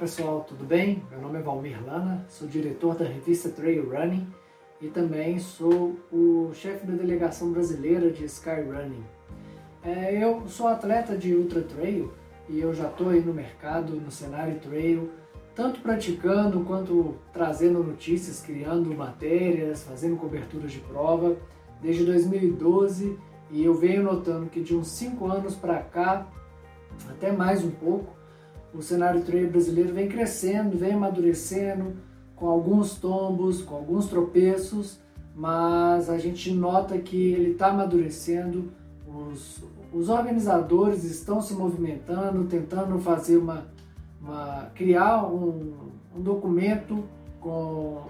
pessoal, tudo bem? Meu nome é Valmir Lana, sou diretor da revista Trail Running e também sou o chefe da delegação brasileira de Sky Running. É, eu sou atleta de Ultra Trail e eu já estou aí no mercado, no cenário trail, tanto praticando quanto trazendo notícias, criando matérias, fazendo coberturas de prova desde 2012 e eu venho notando que de uns 5 anos para cá, até mais um pouco, o cenário trail brasileiro vem crescendo, vem amadurecendo, com alguns tombos, com alguns tropeços, mas a gente nota que ele está amadurecendo, os, os organizadores estão se movimentando, tentando fazer uma, uma criar um, um documento com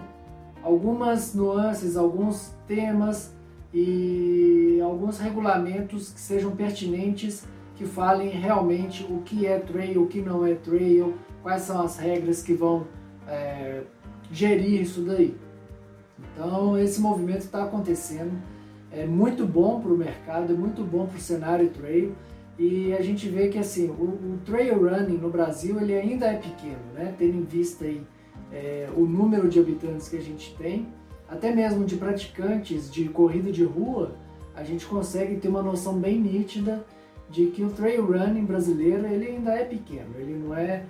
algumas nuances, alguns temas e alguns regulamentos que sejam pertinentes que falem realmente o que é trail, o que não é trail, quais são as regras que vão é, gerir isso daí. Então esse movimento está acontecendo, é muito bom para o mercado, é muito bom para o cenário trail e a gente vê que assim o, o, trail running no Brasil ele ainda é pequeno, né? Tendo em vista aí é, o número de habitantes que a gente tem, até mesmo de praticantes de corrida de rua, a gente consegue ter uma noção bem nítida de que o trail running brasileiro ele ainda é pequeno, ele não é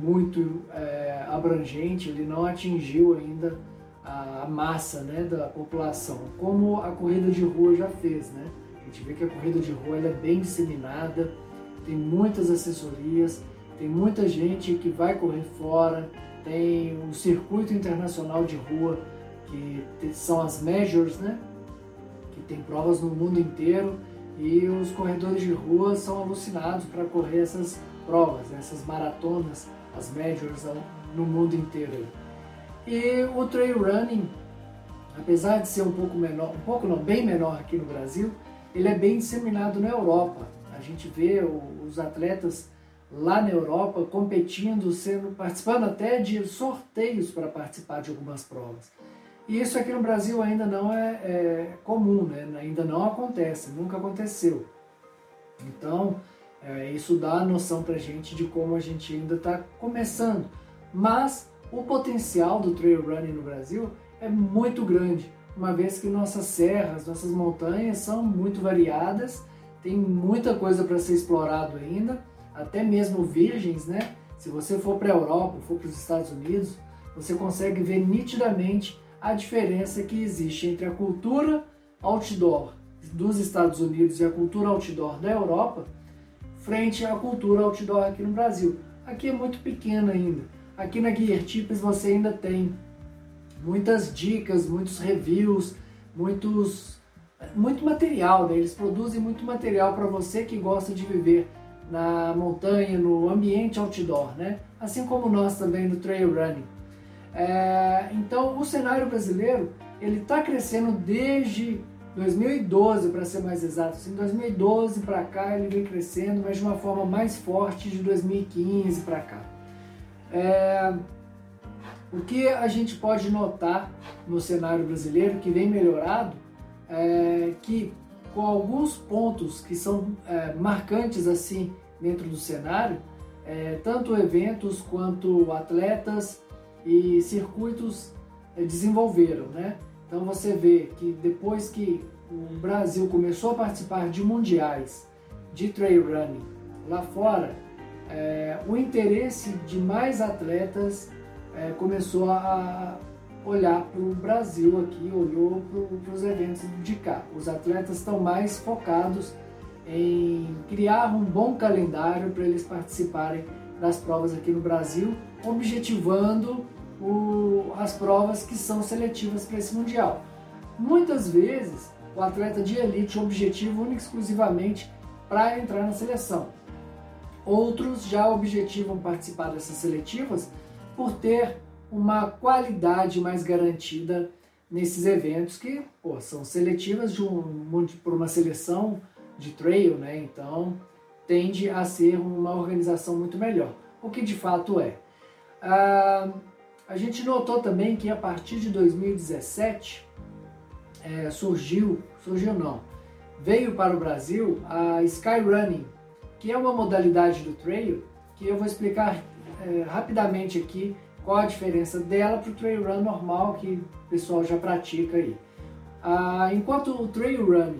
muito é, abrangente, ele não atingiu ainda a massa né, da população, como a corrida de rua já fez. Né? A gente vê que a corrida de rua é bem disseminada, tem muitas assessorias, tem muita gente que vai correr fora, tem um circuito internacional de rua, que são as majors, né? que tem provas no mundo inteiro e os corredores de rua são alucinados para correr essas provas, né, essas maratonas, as majors no mundo inteiro. E o trail running, apesar de ser um pouco menor, um pouco não, bem menor aqui no Brasil, ele é bem disseminado na Europa. A gente vê os atletas lá na Europa competindo, sendo participando até de sorteios para participar de algumas provas. E isso aqui no Brasil ainda não é, é comum, né? ainda não acontece, nunca aconteceu. Então, é, isso dá a noção para a gente de como a gente ainda está começando. Mas o potencial do trail running no Brasil é muito grande, uma vez que nossas serras, nossas montanhas são muito variadas, tem muita coisa para ser explorado ainda, até mesmo virgens, né? Se você for para a Europa, for para os Estados Unidos, você consegue ver nitidamente a diferença que existe entre a cultura outdoor dos Estados Unidos e a cultura outdoor da Europa frente à cultura outdoor aqui no Brasil. Aqui é muito pequena ainda. Aqui na Gear Tips você ainda tem muitas dicas, muitos reviews, muitos muito material, né? eles produzem muito material para você que gosta de viver na montanha, no ambiente outdoor, né? Assim como nós também no trail running. É, então, o cenário brasileiro ele está crescendo desde 2012, para ser mais exato. Em 2012 para cá ele vem crescendo, mas de uma forma mais forte de 2015 para cá. É, o que a gente pode notar no cenário brasileiro que vem melhorado é que com alguns pontos que são é, marcantes assim dentro do cenário, é, tanto eventos quanto atletas e circuitos eh, desenvolveram, né? Então você vê que depois que o Brasil começou a participar de mundiais de trail running lá fora, é, o interesse de mais atletas é, começou a olhar para o Brasil aqui, olhou para os eventos de cá. Os atletas estão mais focados em criar um bom calendário para eles participarem das provas aqui no Brasil, objetivando o, as provas que são seletivas para esse Mundial. Muitas vezes, o atleta de elite objetivo único exclusivamente para entrar na seleção. Outros já objetivam participar dessas seletivas por ter uma qualidade mais garantida nesses eventos que pô, são seletivas de um, por uma seleção de trail, né? Então tende a ser uma organização muito melhor, o que de fato é. Ah, a gente notou também que a partir de 2017 é, surgiu, surgiu não, veio para o Brasil a Skyrunning, que é uma modalidade do trail que eu vou explicar é, rapidamente aqui qual a diferença dela para o trail run normal que o pessoal já pratica aí. Ah, enquanto o trail run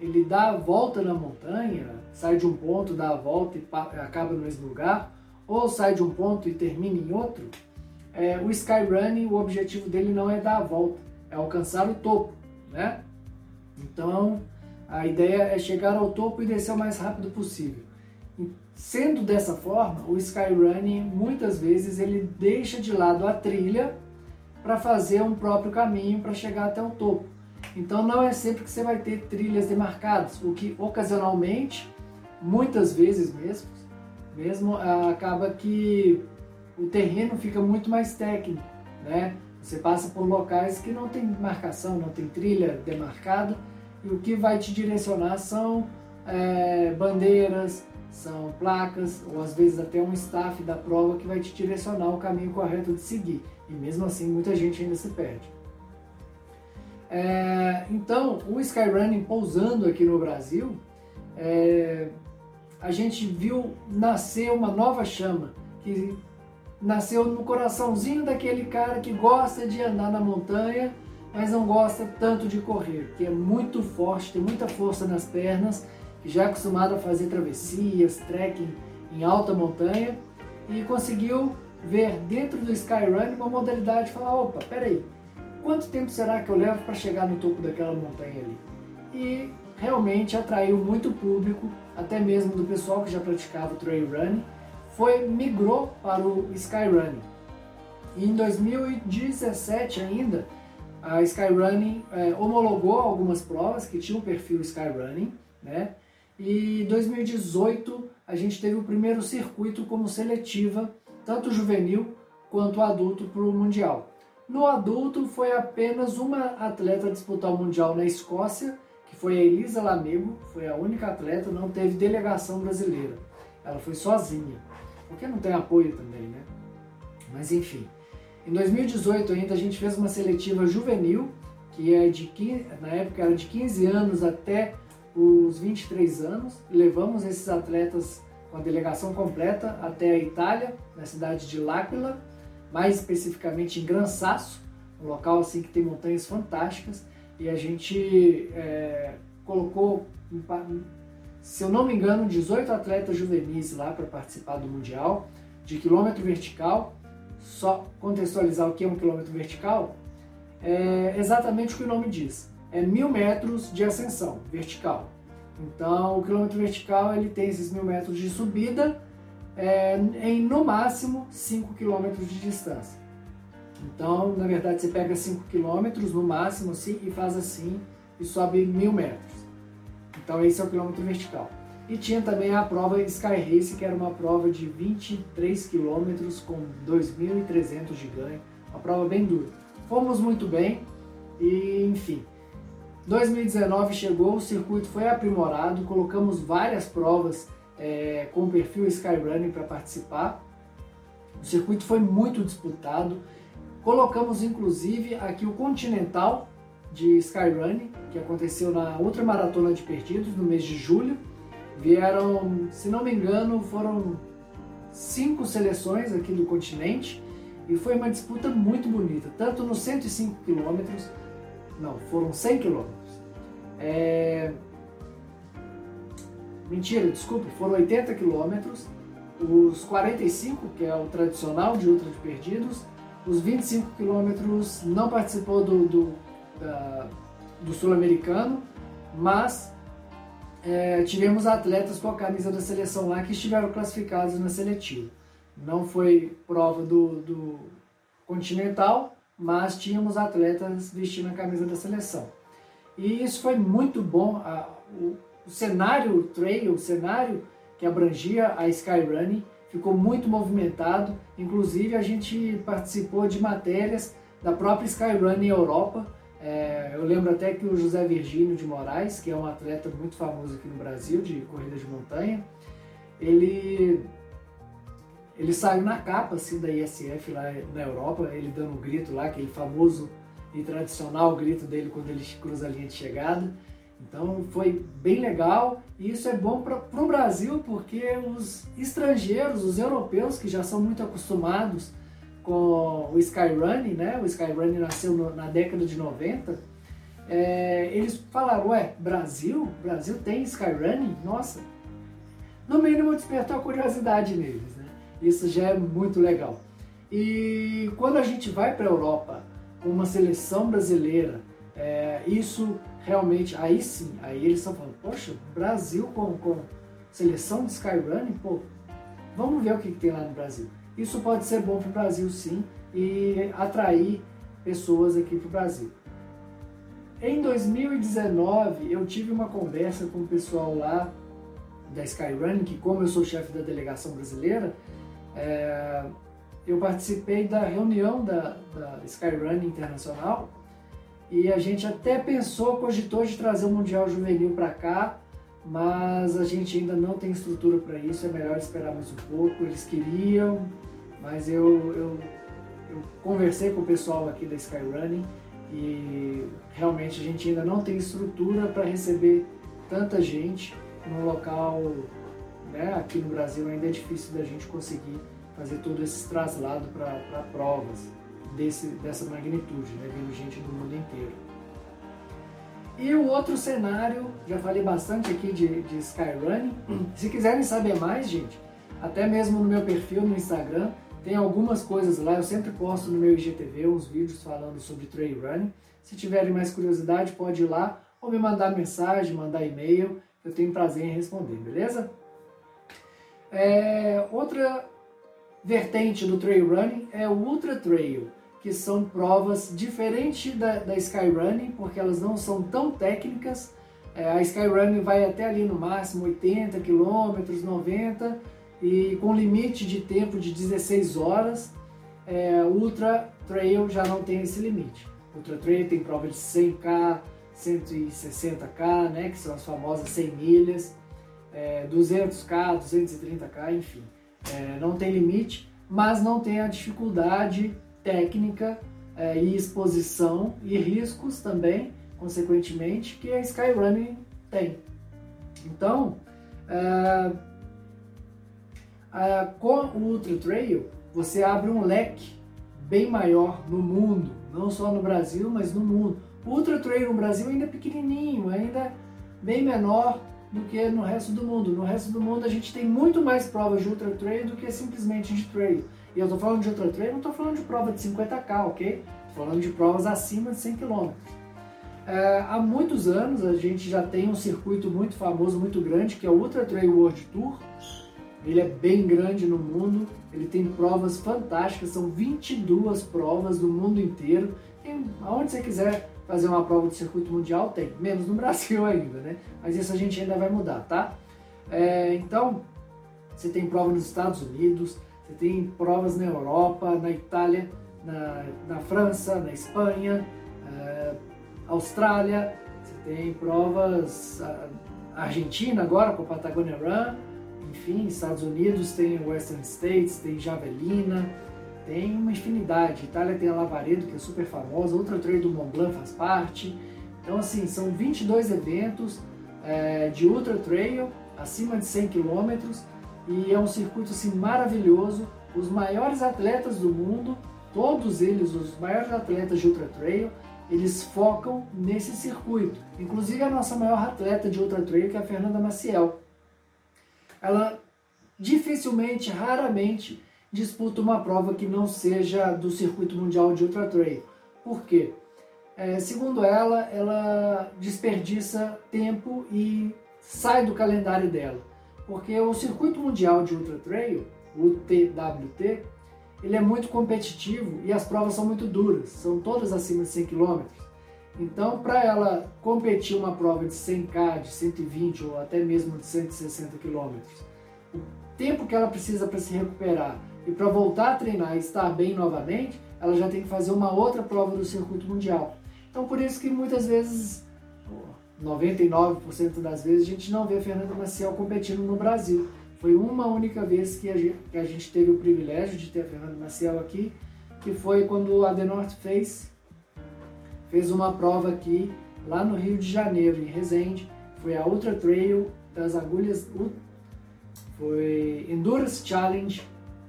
ele dá a volta na montanha, sai de um ponto, dá a volta e acaba no mesmo lugar, ou sai de um ponto e termina em outro, é, o Skyrunning, o objetivo dele não é dar a volta, é alcançar o topo, né? Então, a ideia é chegar ao topo e descer o mais rápido possível. Sendo dessa forma, o Skyrunning muitas vezes ele deixa de lado a trilha para fazer um próprio caminho para chegar até o topo. Então não é sempre que você vai ter trilhas demarcadas, o que ocasionalmente, muitas vezes mesmo, mesmo acaba que o terreno fica muito mais técnico, né? Você passa por locais que não tem marcação, não tem trilha demarcada e o que vai te direcionar são é, bandeiras, são placas ou às vezes até um staff da prova que vai te direcionar o caminho correto de seguir. E mesmo assim muita gente ainda se perde. É, então, o Skyrunning pousando aqui no Brasil, é, a gente viu nascer uma nova chama que nasceu no coraçãozinho daquele cara que gosta de andar na montanha, mas não gosta tanto de correr, que é muito forte, tem muita força nas pernas, que já é acostumado a fazer travessias, trekking em alta montanha e conseguiu ver dentro do Skyrunning uma modalidade de falar, opa, peraí, quanto tempo será que eu levo para chegar no topo daquela montanha ali? E realmente atraiu muito público, até mesmo do pessoal que já praticava o trail running, foi migrou para o Skyrunning. E em 2017 ainda, a Skyrunning é, homologou algumas provas que tinham o perfil Skyrunning, né? E em 2018 a gente teve o primeiro circuito como seletiva, tanto juvenil quanto adulto para o Mundial. No adulto foi apenas uma atleta disputar o Mundial na Escócia, que foi a Elisa Lamego, foi a única atleta, não teve delegação brasileira. Ela foi sozinha porque não tem apoio também, né? Mas enfim. Em 2018 ainda a gente fez uma seletiva juvenil, que é de 15, na época era de 15 anos até os 23 anos. Levamos esses atletas com a delegação completa até a Itália, na cidade de L'Aquila, mais especificamente em Gran Sasso, um local assim que tem montanhas fantásticas. E a gente é, colocou se eu não me engano, 18 atletas juvenis lá para participar do Mundial de quilômetro vertical. Só contextualizar o que é um quilômetro vertical, é exatamente o que o nome diz. É mil metros de ascensão vertical. Então, o quilômetro vertical ele tem esses mil metros de subida é, em no máximo 5 quilômetros de distância. Então, na verdade, você pega 5 quilômetros no máximo assim, e faz assim e sobe mil metros. Então esse é o quilômetro vertical. E tinha também a prova Sky Race, que era uma prova de 23 quilômetros com 2.300 de ganho, uma prova bem dura. Fomos muito bem e enfim. 2019 chegou, o circuito foi aprimorado, colocamos várias provas é, com perfil Skyrunning para participar. O circuito foi muito disputado. Colocamos inclusive aqui o Continental, de Skyrunning, que aconteceu na Ultramaratona de Perdidos, no mês de julho. Vieram, se não me engano, foram cinco seleções aqui do continente e foi uma disputa muito bonita, tanto nos 105 quilômetros, não, foram 100 quilômetros. É... Mentira, desculpa, foram 80 quilômetros, os 45, que é o tradicional de Ultra de Perdidos, os 25 quilômetros não participou do, do da, do sul-americano, mas é, tivemos atletas com a camisa da seleção lá que estiveram classificados na seletiva. Não foi prova do, do continental, mas tínhamos atletas vestindo a camisa da seleção. E isso foi muito bom. A, o, o, cenário o trail, o cenário que abrangia a Skyrunning, ficou muito movimentado. Inclusive, a gente participou de matérias da própria Skyrunning Europa, é, eu lembro até que o José Virgínio de Moraes, que é um atleta muito famoso aqui no Brasil de corrida de montanha, ele ele saiu na capa assim da ISF lá na Europa, ele dando um grito lá, aquele famoso e tradicional grito dele quando ele cruza a linha de chegada. Então foi bem legal e isso é bom para o Brasil porque os estrangeiros, os europeus que já são muito acostumados com o Skyrunning, né? O Skyrunning nasceu no, na década de 90. É, eles falaram, ué, Brasil? Brasil tem Skyrunning? Nossa! No mínimo despertou a curiosidade neles, né? Isso já é muito legal. E quando a gente vai para a Europa com uma seleção brasileira, é, isso realmente, aí sim, aí eles estão falando, poxa, Brasil com, com seleção de Skyrunning, pô, vamos ver o que, que tem lá no Brasil. Isso pode ser bom para o Brasil sim e atrair pessoas aqui para o Brasil. Em 2019 eu tive uma conversa com o pessoal lá da Skyrunning, que como eu sou chefe da delegação brasileira, é, eu participei da reunião da, da Skyrunning Internacional e a gente até pensou, cogitou de trazer o Mundial Juvenil para cá, mas a gente ainda não tem estrutura para isso, é melhor esperar mais um pouco. Eles queriam, mas eu, eu, eu conversei com o pessoal aqui da Skyrunning e realmente a gente ainda não tem estrutura para receber tanta gente num local, né, aqui no Brasil ainda é difícil da gente conseguir fazer todo esse traslado para provas desse, dessa magnitude, né? vindo gente do mundo inteiro. E o outro cenário, já falei bastante aqui de, de Skyrunning. Se quiserem saber mais, gente, até mesmo no meu perfil no Instagram, tem algumas coisas lá. Eu sempre posto no meu IGTV uns vídeos falando sobre trail running. Se tiverem mais curiosidade, pode ir lá ou me mandar mensagem, mandar e-mail. Eu tenho prazer em responder, beleza? É, outra vertente do trail running é o ultra trail que são provas diferentes da, da Skyrunning, porque elas não são tão técnicas. É, a Skyrunning vai até ali no máximo 80 km, 90 e com limite de tempo de 16 horas. É, Ultra Trail já não tem esse limite. Ultra Trail tem prova de 100k, 160k, né, que são as famosas 100 milhas, é, 200k, 230k, enfim. É, não tem limite, mas não tem a dificuldade técnica é, e exposição e riscos também, consequentemente, que a Skyrunning tem. Então, é, é, com o Ultra Trail, você abre um leque bem maior no mundo, não só no Brasil, mas no mundo. O Ultra Trail no Brasil ainda é pequenininho, ainda bem menor do que no resto do mundo. No resto do mundo a gente tem muito mais provas de Ultra Trail do que simplesmente de trail. E eu estou falando de ultra trail, não estou falando de prova de 50k, ok? Estou falando de provas acima de 100 km. É, há muitos anos a gente já tem um circuito muito famoso, muito grande, que é o Ultra Trail World Tour. Ele é bem grande no mundo, ele tem provas fantásticas, são 22 provas do mundo inteiro. E aonde você quiser fazer uma prova de circuito mundial, tem, menos no Brasil ainda, né? Mas isso a gente ainda vai mudar, tá? É, então, você tem prova nos Estados Unidos, você tem provas na Europa, na Itália, na, na França, na Espanha, uh, Austrália, você tem provas uh, Argentina agora com a Patagonia Run, enfim, Estados Unidos tem Western States, tem Javelina, tem uma infinidade. Itália tem a Lavaredo, que é super famosa, outra trail do Mont Blanc faz parte. Então, assim, são 22 eventos é, de ultra trail, acima de 100 quilômetros, e é um circuito assim maravilhoso. Os maiores atletas do mundo, todos eles, os maiores atletas de ultra trail, eles focam nesse circuito. Inclusive a nossa maior atleta de ultra trail, que é a Fernanda Maciel. Ela dificilmente, raramente disputa uma prova que não seja do circuito mundial de ultra trail. Por quê? É, segundo ela, ela desperdiça tempo e sai do calendário dela porque o circuito mundial de ultra trail, o TWT, ele é muito competitivo e as provas são muito duras, são todas acima de 100 km. Então, para ela competir uma prova de 100k, de 120 ou até mesmo de 160 km, o tempo que ela precisa para se recuperar e para voltar a treinar e estar bem novamente, ela já tem que fazer uma outra prova do circuito mundial. Então, por isso que muitas vezes 99% das vezes a gente não vê Fernanda Maciel competindo no Brasil. Foi uma única vez que a, gente, que a gente teve o privilégio de ter a Fernanda Maciel aqui, que foi quando a The North Face fez uma prova aqui lá no Rio de Janeiro, em Resende. Foi a Ultra Trail das Agulhas, foi Endurance Challenge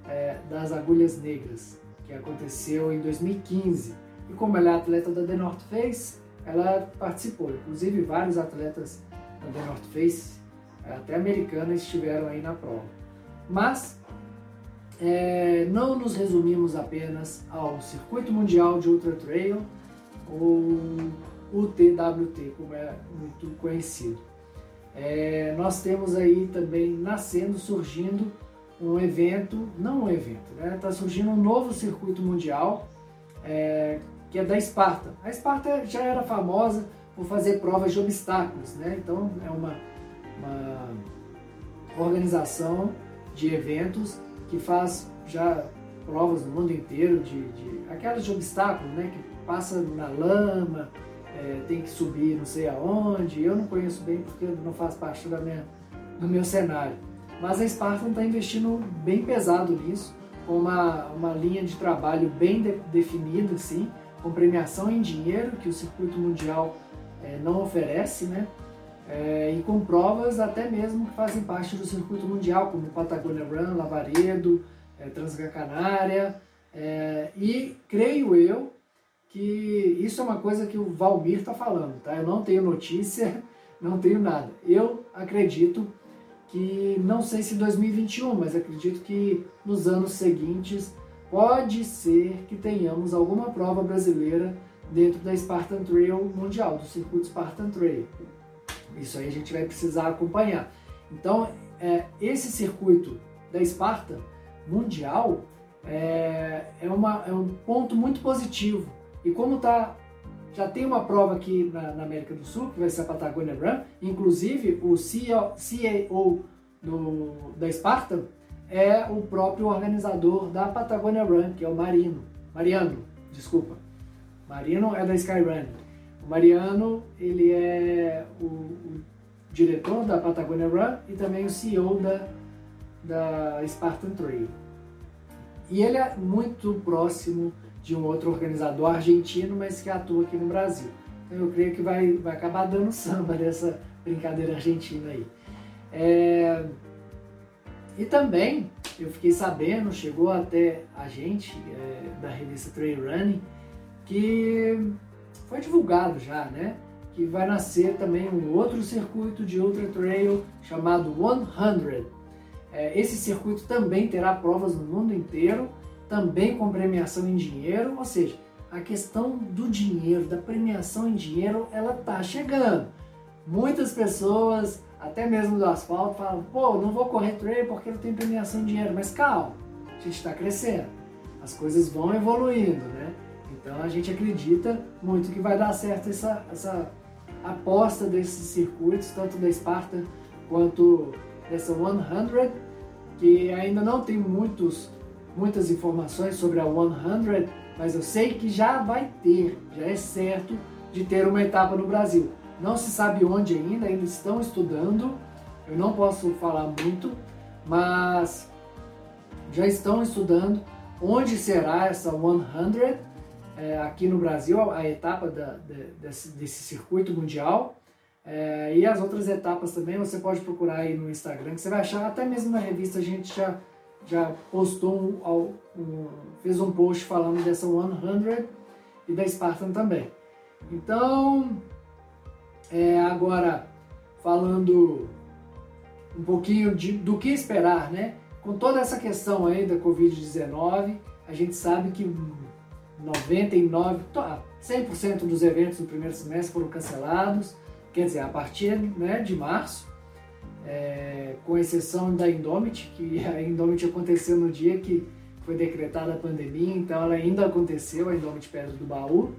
é, das Agulhas Negras, que aconteceu em 2015. E como ela é atleta da The North Face, ela participou. Inclusive vários atletas da The North Face, até americanas, estiveram aí na prova. Mas é, não nos resumimos apenas ao Circuito Mundial de Ultra Trail, ou UTWT, como é muito conhecido. É, nós temos aí também nascendo, surgindo um evento, não um evento, está né? Tá surgindo um novo circuito mundial é, que é da Esparta. A Esparta já era famosa por fazer provas de obstáculos, né? então é uma, uma organização de eventos que faz já provas no mundo inteiro de, de aquelas de obstáculos, né? que passa na lama, é, tem que subir não sei aonde. Eu não conheço bem porque não faz parte da minha, do meu cenário. Mas a Spartan está investindo bem pesado nisso, com uma, uma linha de trabalho bem de, definida, assim, com premiação em dinheiro, que o circuito mundial é, não oferece, né? É, e com provas até mesmo que fazem parte do circuito mundial, como Patagonia Run, Lavaredo, é, Transgracanária, é, e creio eu que isso é uma coisa que o Valmir está falando, tá? Eu não tenho notícia, não tenho nada. Eu acredito que, não sei se 2021, mas acredito que nos anos seguintes pode ser que tenhamos alguma prova brasileira dentro da Spartan Trail Mundial, do circuito Spartan Trail. Isso aí a gente vai precisar acompanhar. Então, é, esse circuito da Spartan Mundial é, é, uma, é um ponto muito positivo e como tá, já tem uma prova aqui na, na, América do Sul, que vai ser a Patagonia Run, inclusive o CEO, CEO do, da Spartan é o próprio organizador da Patagonia Run, que é o Marino. Mariano, desculpa. Marino é da Skyrun. O Mariano, ele é o, o diretor da Patagonia Run e também o CEO da, da Spartan Trail. E ele é muito próximo de um outro organizador argentino, mas que atua aqui no Brasil. Então eu creio que vai, vai acabar dando samba dessa brincadeira argentina aí. É... E também eu fiquei sabendo, chegou até a gente é, da revista Trail Running, que foi divulgado já, né? Que vai nascer também um outro circuito de ultra trail chamado 100. É, esse circuito também terá provas no mundo inteiro também com premiação em dinheiro, ou seja, a questão do dinheiro, da premiação em dinheiro, ela tá chegando. Muitas pessoas, até mesmo do asfalto, falam: pô, não vou correr trail porque não tem premiação em dinheiro. Mas calma, a gente está crescendo, as coisas vão evoluindo, né? Então a gente acredita muito que vai dar certo essa, essa aposta desses circuitos, tanto da Spartan quanto dessa 100, que ainda não tem muitos muitas informações sobre a 100, mas eu sei que já vai ter, já é certo de ter uma etapa no Brasil. Não se sabe onde ainda, ainda estão estudando, eu não posso falar muito, mas já estão estudando onde será essa 100 é, aqui no Brasil, a etapa da, desse, desse, circuito mundial. É, e as outras etapas também você pode procurar aí no Instagram, que você vai achar, até mesmo na revista a gente já já postou um, um, fez um post falando dessa 100 e da Spartan também. Então, é, agora falando um pouquinho de, do que esperar, né? Com toda essa questão aí da Covid-19, a gente sabe que 99, 100% dos eventos do primeiro semestre foram cancelados, quer dizer, a partir né, de março, é, com exceção da Indomit, que a Indomit aconteceu no dia que foi decretada a pandemia, então ela ainda aconteceu, a Indomit Pedra do Baú.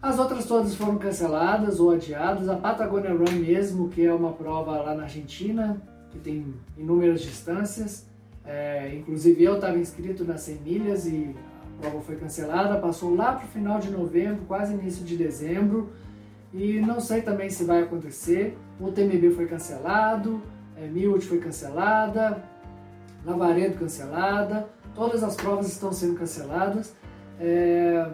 As outras todas foram canceladas ou adiadas. A Patagonia Run mesmo, que é uma prova lá na Argentina, que tem inúmeras distâncias. É, inclusive eu estava inscrito nas 100 milhas e a prova foi cancelada. Passou lá para o final de novembro, quase início de dezembro. E não sei também se vai acontecer. O TMB foi cancelado, é, Milt foi cancelada, Lavaredo cancelada, todas as provas estão sendo canceladas. É,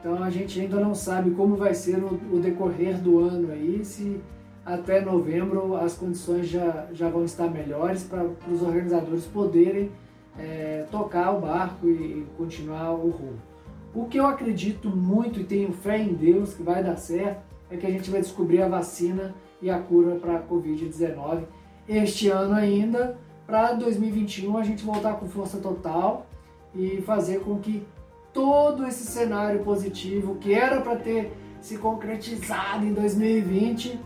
Então a gente ainda não sabe como vai ser o, o decorrer do ano aí, se até novembro as condições já, já vão estar melhores para os organizadores poderem é, tocar o barco e, e continuar o rumo. O que eu acredito muito e tenho fé em Deus que vai dar certo é que a gente vai descobrir a vacina e a cura para a Covid-19 este ano ainda, para 2021 a gente voltar com força total e fazer com que todo esse cenário positivo que era para ter se concretizado em 2020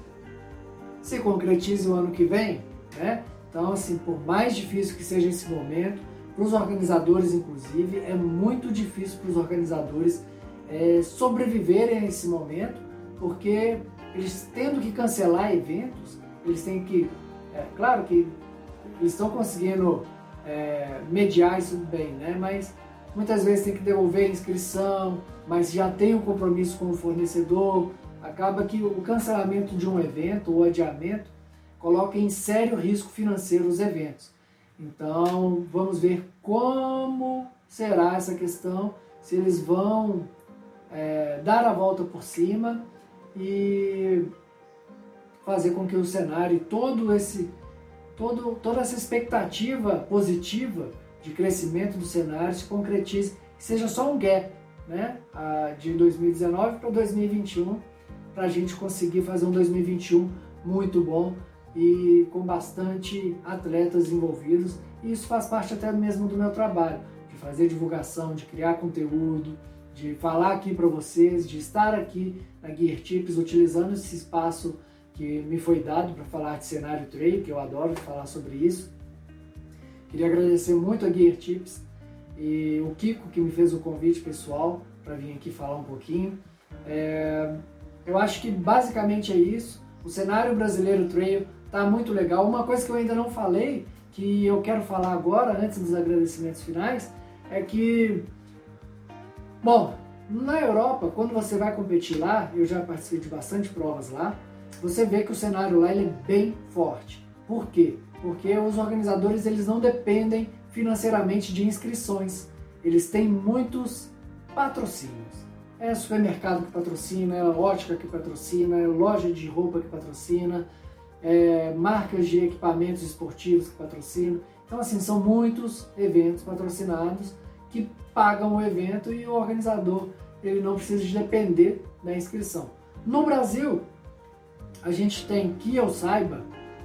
se concretize o ano que vem, né? Então, assim, por mais difícil que seja esse momento, para os organizadores, inclusive, é muito difícil para os organizadores é, sobreviverem a esse momento, porque eles tendo que cancelar eventos, eles têm que, é, claro que eles estão conseguindo é, mediar isso bem, né? Mas muitas vezes tem que devolver a inscrição, mas já tem um compromisso com o fornecedor, acaba que o cancelamento de um evento ou adiamento coloca em sério risco financeiro os eventos. Então, vamos ver como será essa questão, se eles vão é, dar a volta por cima e fazer com que o cenário, todo esse, todo, toda essa expectativa positiva de crescimento do cenário se concretize, seja só um gap, né, de 2019 para 2021, para a gente conseguir fazer um 2021 muito bom e com bastante atletas envolvidos. E isso faz parte até mesmo do meu trabalho, de fazer divulgação, de criar conteúdo, de falar aqui para vocês, de estar aqui na Gear Tips utilizando esse espaço que me foi dado para falar de cenário trail, que eu adoro falar sobre isso. Queria agradecer muito a Gear Tips e o Kiko que me fez o convite pessoal para vir aqui falar um pouquinho. É, eu acho que basicamente é isso. O cenário brasileiro trail tá muito legal. Uma coisa que eu ainda não falei, que eu quero falar agora, antes dos agradecimentos finais, é que, bom, na Europa, quando você vai competir lá, eu já participei de bastante provas lá, você vê que o cenário lá é bem forte. Por quê? Porque os organizadores eles não dependem financeiramente de inscrições. Eles têm muitos patrocínios. É supermercado que patrocina, é ótica que patrocina, é loja de roupa que patrocina, é, marcas de equipamentos esportivos que patrocinam. Então, assim, são muitos eventos patrocinados que pagam o evento e o organizador ele não precisa de depender da inscrição. No Brasil, a gente tem, que eu saiba,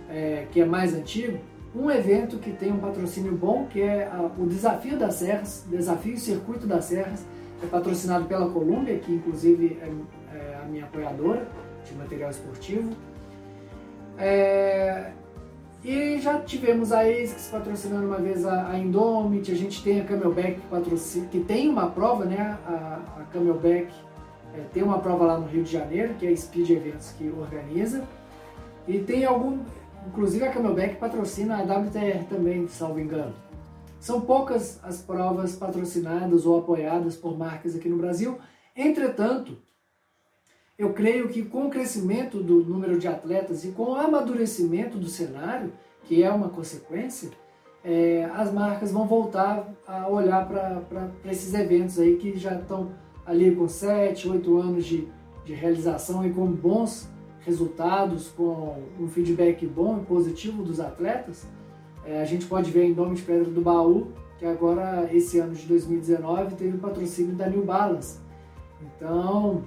é, que é mais antigo, um evento que tem um patrocínio bom, que é a, o Desafio das Serras, Desafio Circuito das Serras, é patrocinado pela Colômbia, que inclusive é, é a minha apoiadora de material esportivo. É, e já tivemos a ASICS patrocinando uma vez a, a Indomit, a gente tem a Camelback que, patrocina, que tem uma prova, né? A, a Camelback é, tem uma prova lá no Rio de Janeiro, que é a Speed Eventos que organiza. E tem algum, inclusive a Camelback patrocina a WTR também, salvo engano. São poucas as provas patrocinadas ou apoiadas por marcas aqui no Brasil. Entretanto, eu creio que com o crescimento do número de atletas e com o amadurecimento do cenário, que é uma consequência, é, as marcas vão voltar a olhar para esses eventos aí que já estão ali com 7, 8 anos de, de realização e com bons resultados, com um feedback bom e positivo dos atletas. É, a gente pode ver em Nome de Pedra do Baú, que agora, esse ano de 2019, teve o patrocínio da New Balance. Então,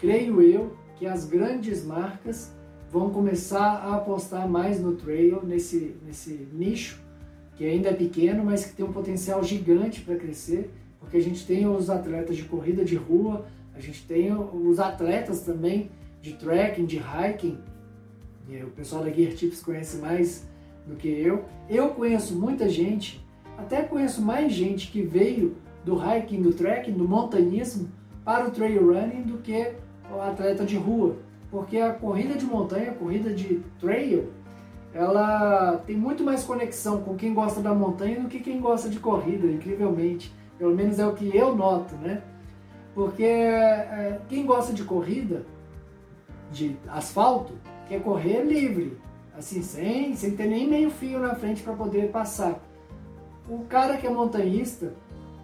creio eu que as grandes marcas vão começar a apostar mais no trail, nesse, nesse nicho, que ainda é pequeno, mas que tem um potencial gigante para crescer, porque a gente tem os atletas de corrida de rua, a gente tem os atletas também de trekking, de hiking, o pessoal da Gear Tips conhece mais do que eu. Eu conheço muita gente, até conheço mais gente que veio do hiking, do trekking, do montanhismo para o trail running do que atleta de rua, porque a corrida de montanha, a corrida de trail, ela tem muito mais conexão com quem gosta da montanha do que quem gosta de corrida, incrivelmente. Pelo menos é o que eu noto, né? Porque é, quem gosta de corrida, de asfalto, quer correr livre, assim, sem, sem ter nem meio fio na frente para poder passar. O cara que é montanhista,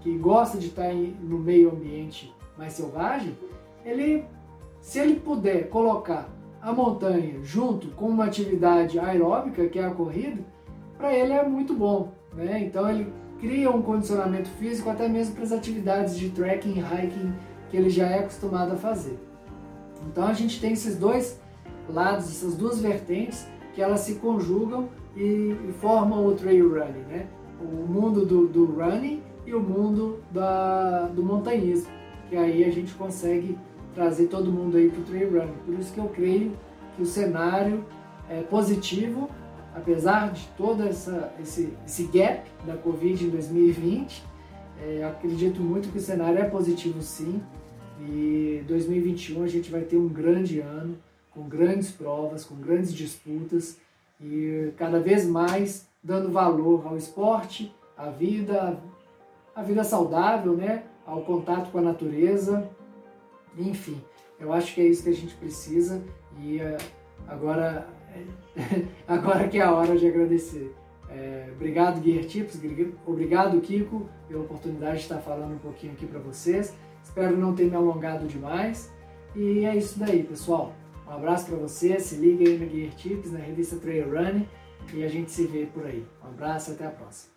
que gosta de estar no meio ambiente mais selvagem, ele, se ele puder colocar a montanha junto com uma atividade aeróbica, que é a corrida, para ele é muito bom. Né? Então ele cria um condicionamento físico até mesmo para as atividades de trekking hiking que ele já é acostumado a fazer. Então a gente tem esses dois lados, essas duas vertentes que elas se conjugam e, e formam o trail running, né? O mundo do, do running e o mundo da, do montanhismo, que aí a gente consegue trazer todo mundo aí para o trail running. Por isso que eu creio que o cenário é positivo, apesar de todo essa, esse, esse gap da Covid em 2020, é, acredito muito que o cenário é positivo sim, e 2021 a gente vai ter um grande ano, com grandes provas, com grandes disputas e cada vez mais dando valor ao esporte, à vida, à vida saudável, né? ao contato com a natureza, enfim. Eu acho que é isso que a gente precisa e uh, agora, agora que é a hora de agradecer. É, obrigado, Gear Tips, obrigado, Kiko, pela oportunidade de estar falando um pouquinho aqui para vocês. Espero não ter me alongado demais. E é isso daí, pessoal. Um abraço para você, se liga aí no Gear Tips, na revista Trail Running e a gente se vê por aí. Um abraço, até a próxima.